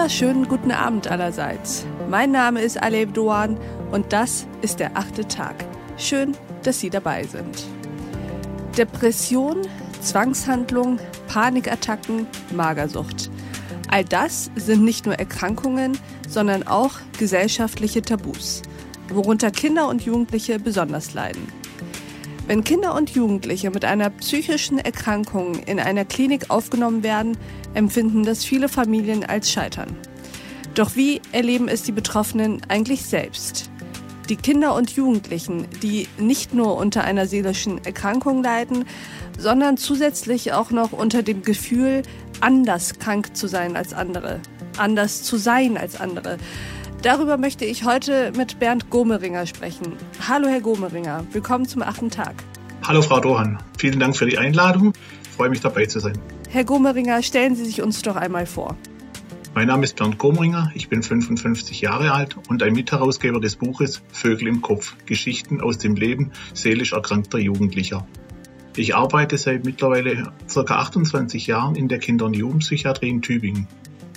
wunderschönen guten Abend allerseits. Mein Name ist Aleb Doan und das ist der achte Tag. Schön, dass Sie dabei sind. Depression, Zwangshandlung, Panikattacken, Magersucht. All das sind nicht nur Erkrankungen, sondern auch gesellschaftliche Tabus, worunter Kinder und Jugendliche besonders leiden. Wenn Kinder und Jugendliche mit einer psychischen Erkrankung in einer Klinik aufgenommen werden, empfinden das viele Familien als Scheitern. Doch wie erleben es die Betroffenen eigentlich selbst? Die Kinder und Jugendlichen, die nicht nur unter einer seelischen Erkrankung leiden, sondern zusätzlich auch noch unter dem Gefühl, anders krank zu sein als andere, anders zu sein als andere. Darüber möchte ich heute mit Bernd Gomeringer sprechen. Hallo, Herr Gomeringer, willkommen zum achten Tag. Hallo, Frau Dohan. Vielen Dank für die Einladung. Ich freue mich dabei zu sein. Herr Gomeringer, stellen Sie sich uns doch einmal vor. Mein Name ist Bernd Gomeringer, ich bin 55 Jahre alt und ein Mitherausgeber des Buches Vögel im Kopf, Geschichten aus dem Leben seelisch erkrankter Jugendlicher. Ich arbeite seit mittlerweile ca. 28 Jahren in der Kinder- und Jugendpsychiatrie in Tübingen.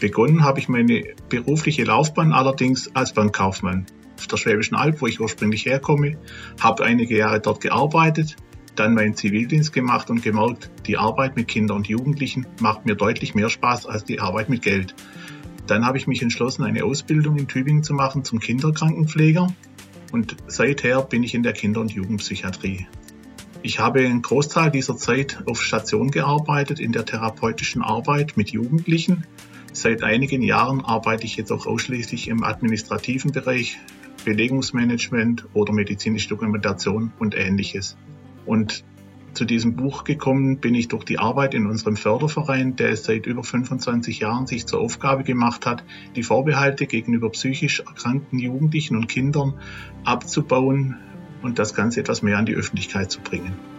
Begonnen habe ich meine berufliche Laufbahn allerdings als Bankkaufmann auf der Schwäbischen Alb, wo ich ursprünglich herkomme, habe einige Jahre dort gearbeitet, dann meinen Zivildienst gemacht und gemerkt, die Arbeit mit Kindern und Jugendlichen macht mir deutlich mehr Spaß als die Arbeit mit Geld. Dann habe ich mich entschlossen, eine Ausbildung in Tübingen zu machen zum Kinderkrankenpfleger und seither bin ich in der Kinder- und Jugendpsychiatrie. Ich habe einen Großteil dieser Zeit auf Station gearbeitet in der therapeutischen Arbeit mit Jugendlichen Seit einigen Jahren arbeite ich jetzt auch ausschließlich im administrativen Bereich, Belegungsmanagement oder medizinische Dokumentation und ähnliches. Und zu diesem Buch gekommen bin ich durch die Arbeit in unserem Förderverein, der es seit über 25 Jahren sich zur Aufgabe gemacht hat, die Vorbehalte gegenüber psychisch erkrankten Jugendlichen und Kindern abzubauen und das Ganze etwas mehr an die Öffentlichkeit zu bringen.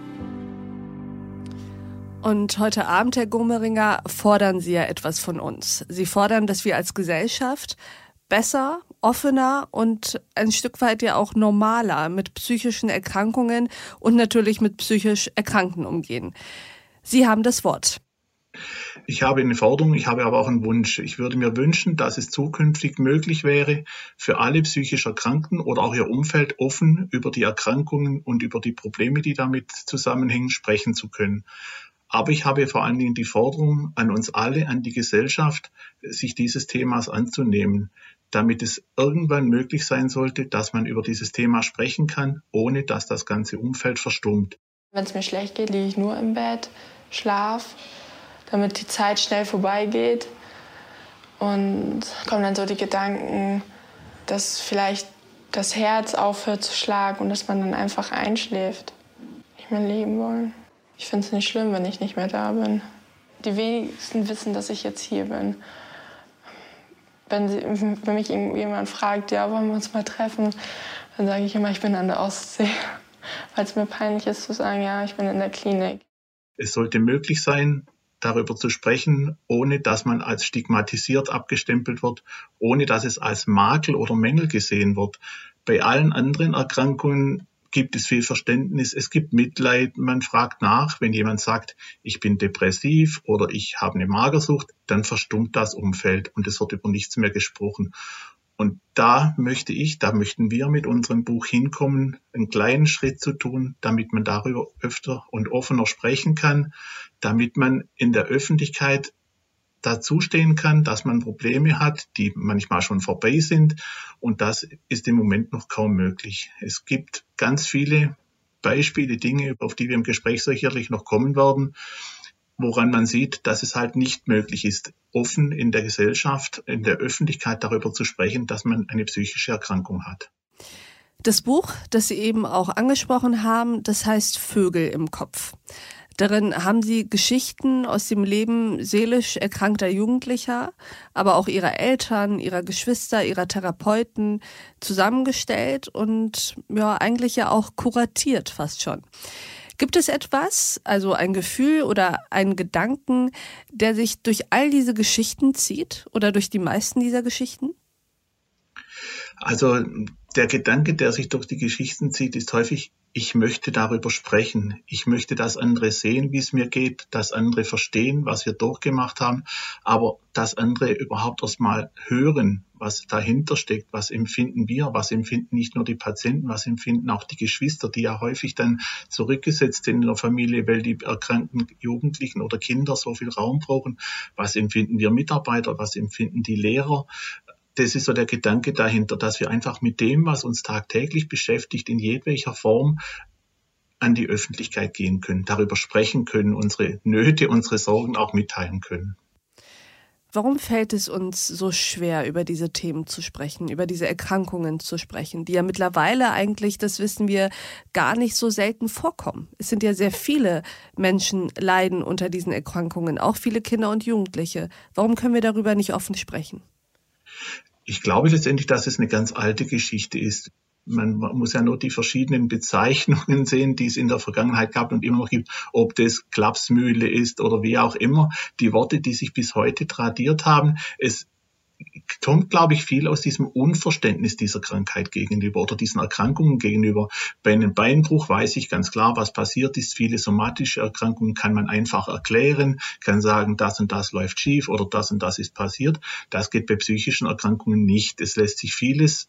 Und heute Abend, Herr Gummeringer, fordern Sie ja etwas von uns. Sie fordern, dass wir als Gesellschaft besser, offener und ein Stück weit ja auch normaler mit psychischen Erkrankungen und natürlich mit psychisch Erkrankten umgehen. Sie haben das Wort. Ich habe eine Forderung, ich habe aber auch einen Wunsch. Ich würde mir wünschen, dass es zukünftig möglich wäre, für alle psychisch Erkrankten oder auch ihr Umfeld offen über die Erkrankungen und über die Probleme, die damit zusammenhängen, sprechen zu können. Aber ich habe vor allen Dingen die Forderung an uns alle, an die Gesellschaft, sich dieses Themas anzunehmen, damit es irgendwann möglich sein sollte, dass man über dieses Thema sprechen kann, ohne dass das ganze Umfeld verstummt. Wenn es mir schlecht geht, liege ich nur im Bett, schlaf, damit die Zeit schnell vorbeigeht. Und kommen dann so die Gedanken, dass vielleicht das Herz aufhört zu schlagen und dass man dann einfach einschläft. Nicht mehr leben wollen. Ich finde es nicht schlimm, wenn ich nicht mehr da bin. Die wenigsten wissen, dass ich jetzt hier bin. Wenn, sie, wenn mich jemand fragt, ja, wollen wir uns mal treffen, dann sage ich immer, ich bin an der Ostsee. Weil es mir peinlich ist zu sagen, ja, ich bin in der Klinik. Es sollte möglich sein, darüber zu sprechen, ohne dass man als stigmatisiert abgestempelt wird, ohne dass es als Makel oder Mängel gesehen wird. Bei allen anderen Erkrankungen gibt es viel Verständnis, es gibt Mitleid, man fragt nach, wenn jemand sagt, ich bin depressiv oder ich habe eine Magersucht, dann verstummt das Umfeld und es wird über nichts mehr gesprochen. Und da möchte ich, da möchten wir mit unserem Buch hinkommen, einen kleinen Schritt zu tun, damit man darüber öfter und offener sprechen kann, damit man in der Öffentlichkeit dazustehen kann, dass man Probleme hat, die manchmal schon vorbei sind. Und das ist im Moment noch kaum möglich. Es gibt ganz viele Beispiele, Dinge, auf die wir im Gespräch sicherlich noch kommen werden, woran man sieht, dass es halt nicht möglich ist, offen in der Gesellschaft, in der Öffentlichkeit darüber zu sprechen, dass man eine psychische Erkrankung hat. Das Buch, das Sie eben auch angesprochen haben, das heißt Vögel im Kopf. Darin haben sie Geschichten aus dem Leben seelisch erkrankter Jugendlicher, aber auch ihrer Eltern, ihrer Geschwister, ihrer Therapeuten zusammengestellt und ja, eigentlich ja auch kuratiert fast schon. Gibt es etwas, also ein Gefühl oder einen Gedanken, der sich durch all diese Geschichten zieht oder durch die meisten dieser Geschichten? Also der Gedanke, der sich durch die Geschichten zieht, ist häufig ich möchte darüber sprechen. Ich möchte, dass andere sehen, wie es mir geht, dass andere verstehen, was wir durchgemacht haben, aber dass andere überhaupt erst mal hören, was dahinter steckt, was empfinden wir, was empfinden nicht nur die Patienten, was empfinden auch die Geschwister, die ja häufig dann zurückgesetzt sind in der Familie, weil die erkrankten Jugendlichen oder Kinder so viel Raum brauchen. Was empfinden wir Mitarbeiter, was empfinden die Lehrer, das ist so der Gedanke dahinter, dass wir einfach mit dem, was uns tagtäglich beschäftigt, in jedwelcher Form an die Öffentlichkeit gehen können, darüber sprechen können, unsere Nöte, unsere Sorgen auch mitteilen können. Warum fällt es uns so schwer, über diese Themen zu sprechen, über diese Erkrankungen zu sprechen, die ja mittlerweile eigentlich, das wissen wir, gar nicht so selten vorkommen? Es sind ja sehr viele Menschen leiden unter diesen Erkrankungen, auch viele Kinder und Jugendliche. Warum können wir darüber nicht offen sprechen? Ich glaube letztendlich, dass es eine ganz alte Geschichte ist. Man muss ja nur die verschiedenen Bezeichnungen sehen, die es in der Vergangenheit gab und immer noch gibt, ob das Klapsmühle ist oder wie auch immer. Die Worte, die sich bis heute tradiert haben. Es kommt, glaube ich, viel aus diesem Unverständnis dieser Krankheit gegenüber oder diesen Erkrankungen gegenüber. Bei einem Beinbruch weiß ich ganz klar, was passiert ist. Viele somatische Erkrankungen kann man einfach erklären, kann sagen, das und das läuft schief oder das und das ist passiert. Das geht bei psychischen Erkrankungen nicht. Es lässt sich vieles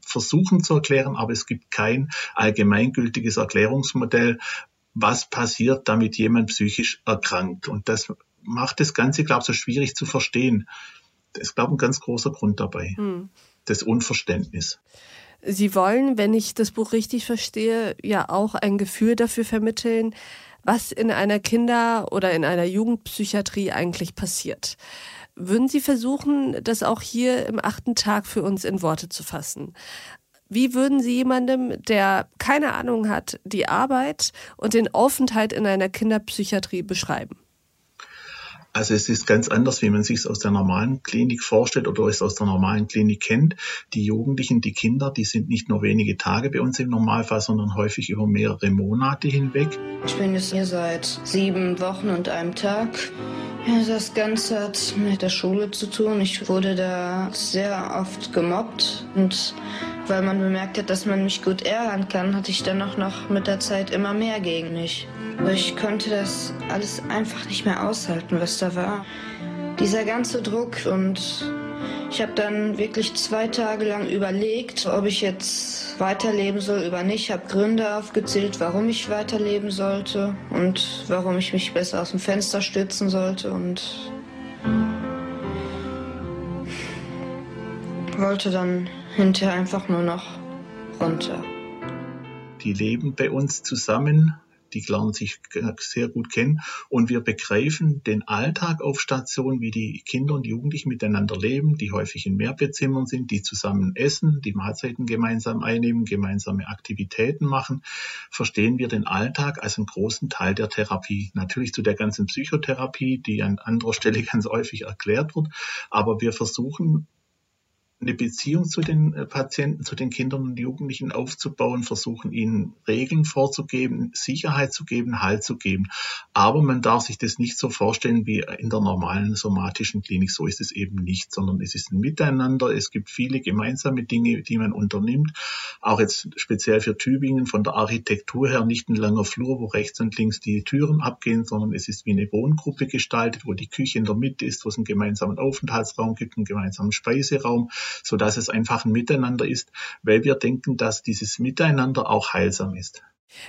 versuchen zu erklären, aber es gibt kein allgemeingültiges Erklärungsmodell, was passiert, damit jemand psychisch erkrankt. Und das macht das Ganze, glaube ich, so schwierig zu verstehen ist, glaube ich, ein ganz großer Grund dabei. Hm. Das Unverständnis. Sie wollen, wenn ich das Buch richtig verstehe, ja auch ein Gefühl dafür vermitteln, was in einer Kinder- oder in einer Jugendpsychiatrie eigentlich passiert. Würden Sie versuchen, das auch hier im achten Tag für uns in Worte zu fassen? Wie würden Sie jemandem, der keine Ahnung hat, die Arbeit und den Aufenthalt in einer Kinderpsychiatrie beschreiben? Also es ist ganz anders, wie man sich es aus der normalen Klinik vorstellt oder es aus der normalen Klinik kennt. Die Jugendlichen, die Kinder, die sind nicht nur wenige Tage bei uns im Normalfall, sondern häufig über mehrere Monate hinweg. Ich bin jetzt hier seit sieben Wochen und einem Tag. Ja, das Ganze hat mit der Schule zu tun. Ich wurde da sehr oft gemobbt und weil man bemerkt hat, dass man mich gut ärgern kann, hatte ich dann auch noch mit der Zeit immer mehr gegen mich. Ich konnte das alles einfach nicht mehr aushalten, was da war. Dieser ganze Druck und ich habe dann wirklich zwei Tage lang überlegt, ob ich jetzt weiterleben soll oder nicht. Ich habe Gründe aufgezählt, warum ich weiterleben sollte und warum ich mich besser aus dem Fenster stützen sollte und wollte dann hinterher einfach nur noch runter. Die leben bei uns zusammen die lernen sich sehr gut kennen. Und wir begreifen den Alltag auf Station, wie die Kinder und Jugendlichen miteinander leben, die häufig in Mehrbettzimmern sind, die zusammen essen, die Mahlzeiten gemeinsam einnehmen, gemeinsame Aktivitäten machen, verstehen wir den Alltag als einen großen Teil der Therapie. Natürlich zu der ganzen Psychotherapie, die an anderer Stelle ganz häufig erklärt wird, aber wir versuchen eine Beziehung zu den äh, Patienten, zu den Kindern und Jugendlichen aufzubauen, versuchen ihnen Regeln vorzugeben, Sicherheit zu geben, Halt zu geben. Aber man darf sich das nicht so vorstellen wie in der normalen somatischen Klinik. So ist es eben nicht, sondern es ist ein Miteinander. Es gibt viele gemeinsame Dinge, die man unternimmt. Auch jetzt speziell für Tübingen von der Architektur her nicht ein langer Flur, wo rechts und links die Türen abgehen, sondern es ist wie eine Wohngruppe gestaltet, wo die Küche in der Mitte ist, wo es einen gemeinsamen Aufenthaltsraum gibt, einen gemeinsamen Speiseraum so dass es einfach ein Miteinander ist, weil wir denken, dass dieses Miteinander auch heilsam ist.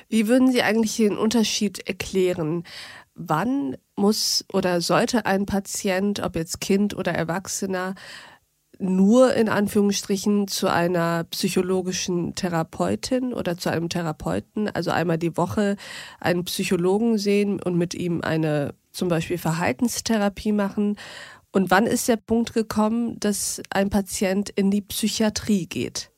Wie würden Sie eigentlich den Unterschied erklären? Wann muss oder sollte ein Patient, ob jetzt Kind oder Erwachsener, nur in Anführungsstrichen zu einer psychologischen Therapeutin oder zu einem Therapeuten, also einmal die Woche einen Psychologen sehen und mit ihm eine zum Beispiel Verhaltenstherapie machen und wann ist der Punkt gekommen, dass ein Patient in die Psychiatrie geht?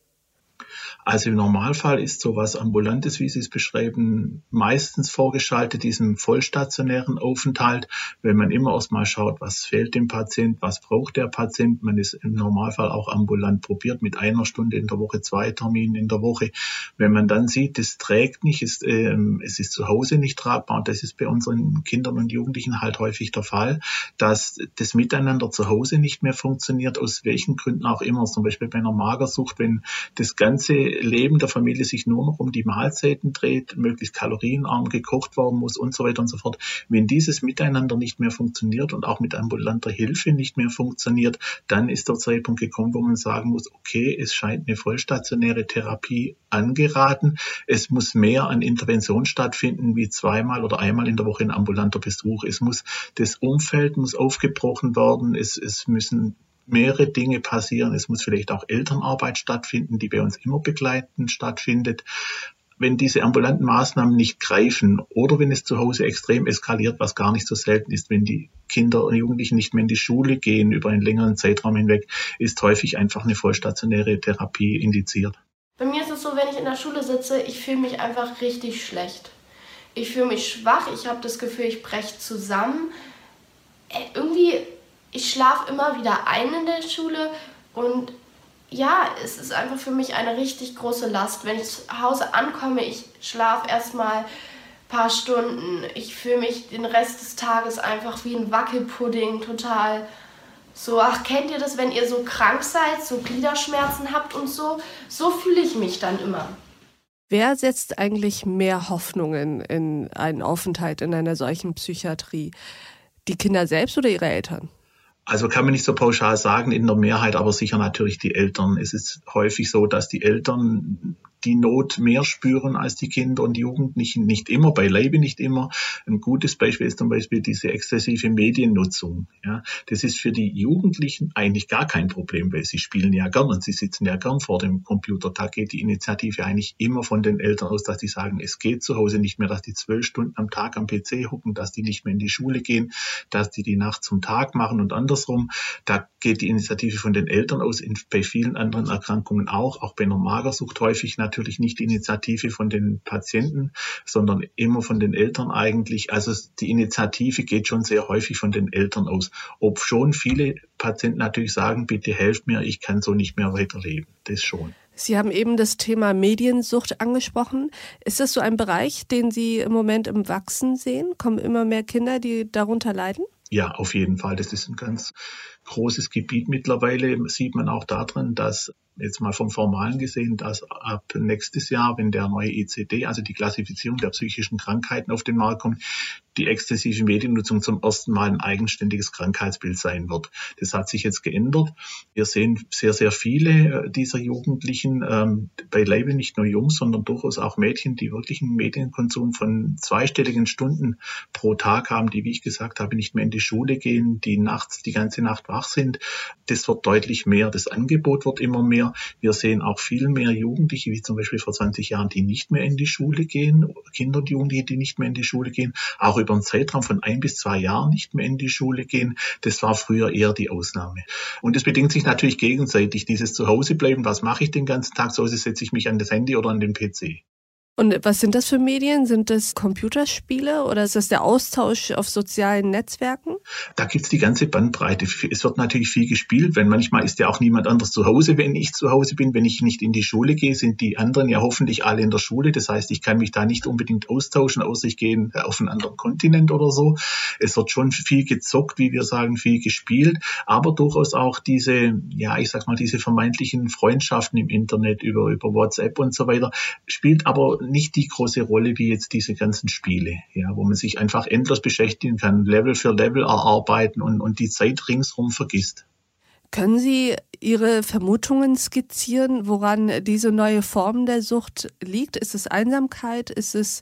Also im Normalfall ist sowas Ambulantes, wie Sie es beschreiben, meistens vorgeschaltet diesem vollstationären Aufenthalt, wenn man immer erstmal schaut, was fehlt dem Patient, was braucht der Patient. Man ist im Normalfall auch ambulant probiert mit einer Stunde in der Woche, zwei Terminen in der Woche. Wenn man dann sieht, es trägt nicht, es, äh, es ist zu Hause nicht tragbar, und das ist bei unseren Kindern und Jugendlichen halt häufig der Fall, dass das Miteinander zu Hause nicht mehr funktioniert, aus welchen Gründen auch immer, zum Beispiel bei einer Magersucht, wenn das ganze ganze Leben der Familie sich nur noch um die Mahlzeiten dreht, möglichst kalorienarm gekocht werden muss und so weiter und so fort. Wenn dieses Miteinander nicht mehr funktioniert und auch mit ambulanter Hilfe nicht mehr funktioniert, dann ist der Zeitpunkt gekommen, wo man sagen muss, okay, es scheint eine vollstationäre Therapie angeraten. Es muss mehr an Intervention stattfinden, wie zweimal oder einmal in der Woche ein ambulanter Besuch. Es muss, das Umfeld muss aufgebrochen werden. Es, es müssen mehrere Dinge passieren. Es muss vielleicht auch Elternarbeit stattfinden, die bei uns immer begleitend stattfindet. Wenn diese ambulanten Maßnahmen nicht greifen oder wenn es zu Hause extrem eskaliert, was gar nicht so selten ist, wenn die Kinder und Jugendlichen nicht mehr in die Schule gehen über einen längeren Zeitraum hinweg, ist häufig einfach eine vollstationäre Therapie indiziert. Bei mir ist es so, wenn ich in der Schule sitze, ich fühle mich einfach richtig schlecht. Ich fühle mich schwach, ich habe das Gefühl, ich breche zusammen. Äh, irgendwie ich schlafe immer wieder ein in der Schule und ja, es ist einfach für mich eine richtig große Last. Wenn ich zu Hause ankomme, ich schlafe erstmal ein paar Stunden. Ich fühle mich den Rest des Tages einfach wie ein Wackelpudding, total so, ach, kennt ihr das, wenn ihr so krank seid, so Gliederschmerzen habt und so? So fühle ich mich dann immer. Wer setzt eigentlich mehr Hoffnungen in einen Aufenthalt in einer solchen Psychiatrie? Die Kinder selbst oder ihre Eltern? Also kann man nicht so pauschal sagen, in der Mehrheit aber sicher natürlich die Eltern. Es ist häufig so, dass die Eltern die Not mehr spüren als die Kinder und Jugendlichen. Nicht immer, beileibe nicht immer. Ein gutes Beispiel ist zum Beispiel diese exzessive Mediennutzung. Ja, das ist für die Jugendlichen eigentlich gar kein Problem, weil sie spielen ja gern und sie sitzen ja gern vor dem Computer. Da geht die Initiative eigentlich immer von den Eltern aus, dass die sagen, es geht zu Hause nicht mehr, dass die zwölf Stunden am Tag am PC hucken, dass die nicht mehr in die Schule gehen, dass die die Nacht zum Tag machen und andersrum. Da geht die Initiative von den Eltern aus, in, bei vielen anderen Erkrankungen auch, auch bei einer Magersucht häufig natürlich natürlich nicht die Initiative von den Patienten, sondern immer von den Eltern eigentlich. Also die Initiative geht schon sehr häufig von den Eltern aus. Ob schon viele Patienten natürlich sagen, bitte helft mir, ich kann so nicht mehr weiterleben. Das schon. Sie haben eben das Thema Mediensucht angesprochen. Ist das so ein Bereich, den Sie im Moment im Wachsen sehen? Kommen immer mehr Kinder, die darunter leiden? Ja, auf jeden Fall. Das ist ein ganz großes Gebiet mittlerweile. Sieht man auch darin, dass jetzt mal vom Formalen gesehen, dass ab nächstes Jahr, wenn der neue ECD, also die Klassifizierung der psychischen Krankheiten auf den Markt kommt, die exzessive Mediennutzung zum ersten Mal ein eigenständiges Krankheitsbild sein wird. Das hat sich jetzt geändert. Wir sehen sehr, sehr viele äh, dieser Jugendlichen, ähm, beileibe nicht nur Jungs, sondern durchaus auch Mädchen, die wirklich einen Medienkonsum von zweistelligen Stunden pro Tag haben, die, wie ich gesagt habe, nicht mehr in die Schule gehen, die nachts die ganze Nacht wach sind. Das wird deutlich mehr. Das Angebot wird immer mehr. Wir sehen auch viel mehr Jugendliche, wie zum Beispiel vor 20 Jahren, die nicht mehr in die Schule gehen, Kinder und Jugendliche, die nicht mehr in die Schule gehen, auch über einen Zeitraum von ein bis zwei Jahren nicht mehr in die Schule gehen. Das war früher eher die Ausnahme. Und es bedingt sich natürlich gegenseitig. Dieses Zuhausebleiben, was mache ich den ganzen Tag? So setze ich mich an das Handy oder an den PC. Und was sind das für Medien? Sind das Computerspiele oder ist das der Austausch auf sozialen Netzwerken? Da gibt's die ganze Bandbreite. Es wird natürlich viel gespielt, wenn manchmal ist ja auch niemand anders zu Hause, wenn ich zu Hause bin. Wenn ich nicht in die Schule gehe, sind die anderen ja hoffentlich alle in der Schule. Das heißt, ich kann mich da nicht unbedingt austauschen, außer ich gehe auf einen anderen Kontinent oder so. Es wird schon viel gezockt, wie wir sagen, viel gespielt, aber durchaus auch diese, ja, ich sag mal, diese vermeintlichen Freundschaften im Internet über, über WhatsApp und so weiter, spielt aber nicht die große Rolle wie jetzt diese ganzen Spiele, ja, wo man sich einfach endlos beschäftigen kann, Level für Level erarbeiten und, und die Zeit ringsrum vergisst. Können Sie Ihre Vermutungen skizzieren, woran diese neue Form der Sucht liegt? Ist es Einsamkeit? Ist es,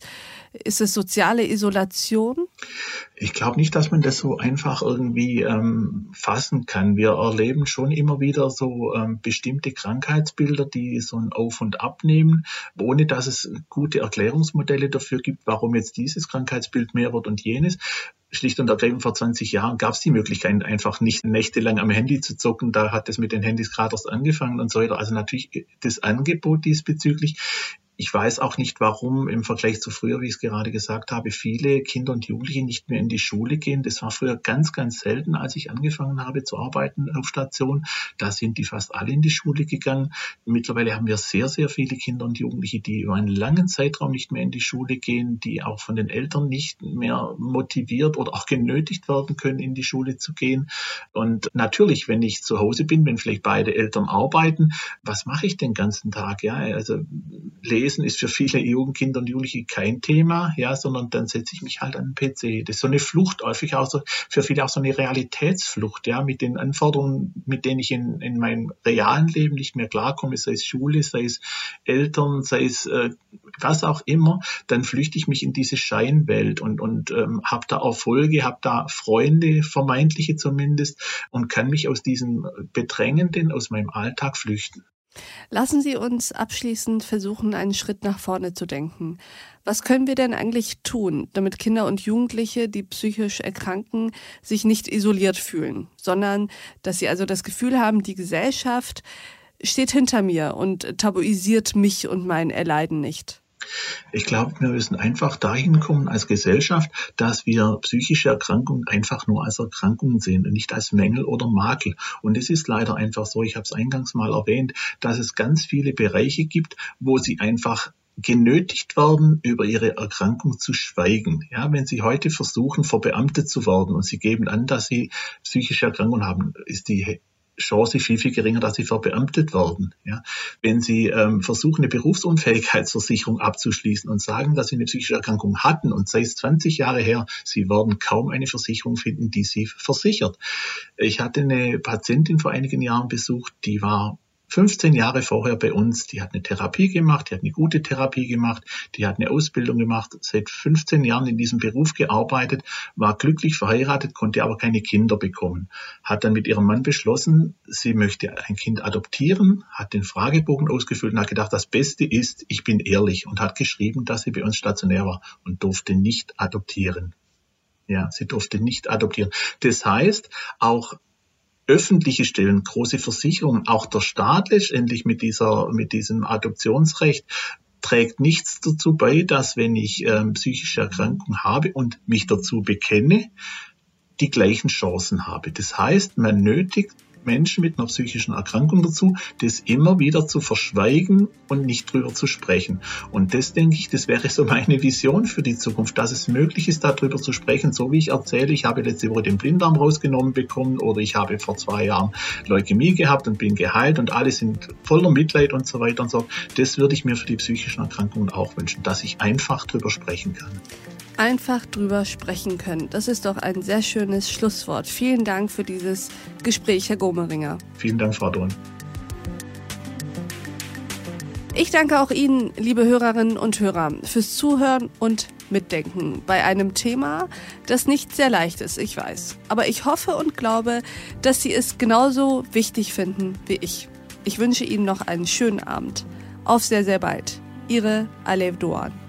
ist es soziale Isolation? Ich glaube nicht, dass man das so einfach irgendwie ähm, fassen kann. Wir erleben schon immer wieder so ähm, bestimmte Krankheitsbilder, die so ein Auf und Ab nehmen, ohne dass es gute Erklärungsmodelle dafür gibt, warum jetzt dieses Krankheitsbild mehr wird und jenes schlicht und ergreifend vor 20 Jahren gab es die Möglichkeit, einfach nicht nächtelang am Handy zu zocken. Da hat es mit den Handys gerade erst angefangen und so weiter. Also natürlich das Angebot diesbezüglich ich weiß auch nicht, warum im Vergleich zu früher, wie ich es gerade gesagt habe, viele Kinder und Jugendliche nicht mehr in die Schule gehen. Das war früher ganz, ganz selten, als ich angefangen habe zu arbeiten auf Station. Da sind die fast alle in die Schule gegangen. Mittlerweile haben wir sehr, sehr viele Kinder und Jugendliche, die über einen langen Zeitraum nicht mehr in die Schule gehen, die auch von den Eltern nicht mehr motiviert oder auch genötigt werden können, in die Schule zu gehen. Und natürlich, wenn ich zu Hause bin, wenn vielleicht beide Eltern arbeiten, was mache ich den ganzen Tag? Ja, also Lesen ist für viele Jugendkinder und Jugendliche kein Thema, ja, sondern dann setze ich mich halt an den PC. Das ist so eine Flucht, häufig auch so, für viele auch so eine Realitätsflucht, ja, mit den Anforderungen, mit denen ich in, in meinem realen Leben nicht mehr klarkomme, sei es Schule, sei es Eltern, sei es äh, was auch immer, dann flüchte ich mich in diese Scheinwelt und, und ähm, habe da Erfolge, habe da Freunde, vermeintliche zumindest, und kann mich aus diesem Bedrängenden, aus meinem Alltag flüchten. Lassen Sie uns abschließend versuchen, einen Schritt nach vorne zu denken. Was können wir denn eigentlich tun, damit Kinder und Jugendliche, die psychisch erkranken, sich nicht isoliert fühlen, sondern dass sie also das Gefühl haben, die Gesellschaft steht hinter mir und tabuisiert mich und mein Erleiden nicht? Ich glaube, wir müssen einfach dahin kommen als Gesellschaft, dass wir psychische Erkrankungen einfach nur als Erkrankungen sehen und nicht als Mängel oder Makel. Und es ist leider einfach so, ich habe es eingangs mal erwähnt, dass es ganz viele Bereiche gibt, wo sie einfach genötigt werden, über ihre Erkrankung zu schweigen. Ja, wenn Sie heute versuchen, verbeamtet zu werden und Sie geben an, dass Sie psychische Erkrankungen haben, ist die Chance viel, viel geringer, dass sie verbeamtet werden. Ja. Wenn sie ähm, versuchen, eine Berufsunfähigkeitsversicherung abzuschließen und sagen, dass sie eine psychische Erkrankung hatten und sei es 20 Jahre her, sie werden kaum eine Versicherung finden, die sie versichert. Ich hatte eine Patientin vor einigen Jahren besucht, die war 15 Jahre vorher bei uns, die hat eine Therapie gemacht, die hat eine gute Therapie gemacht, die hat eine Ausbildung gemacht, seit 15 Jahren in diesem Beruf gearbeitet, war glücklich verheiratet, konnte aber keine Kinder bekommen. Hat dann mit ihrem Mann beschlossen, sie möchte ein Kind adoptieren, hat den Fragebogen ausgefüllt und hat gedacht, das Beste ist, ich bin ehrlich und hat geschrieben, dass sie bei uns stationär war und durfte nicht adoptieren. Ja, sie durfte nicht adoptieren. Das heißt, auch öffentliche Stellen, große Versicherungen, auch der Staat letztendlich mit dieser, mit diesem Adoptionsrecht trägt nichts dazu bei, dass wenn ich ähm, psychische Erkrankung habe und mich dazu bekenne, die gleichen Chancen habe. Das heißt, man nötigt Menschen mit einer psychischen Erkrankung dazu, das immer wieder zu verschweigen und nicht drüber zu sprechen. Und das denke ich, das wäre so meine Vision für die Zukunft, dass es möglich ist, darüber zu sprechen, so wie ich erzähle, ich habe letzte Woche den Blinddarm rausgenommen bekommen oder ich habe vor zwei Jahren Leukämie gehabt und bin geheilt und alle sind voller Mitleid und so weiter und so. Das würde ich mir für die psychischen Erkrankungen auch wünschen, dass ich einfach drüber sprechen kann einfach drüber sprechen können. Das ist doch ein sehr schönes Schlusswort. Vielen Dank für dieses Gespräch, Herr Gomeringer. Vielen Dank, Frau Dorn. Ich danke auch Ihnen, liebe Hörerinnen und Hörer, fürs Zuhören und Mitdenken bei einem Thema, das nicht sehr leicht ist, ich weiß. Aber ich hoffe und glaube, dass Sie es genauso wichtig finden wie ich. Ich wünsche Ihnen noch einen schönen Abend. Auf sehr, sehr bald. Ihre Alev Doan.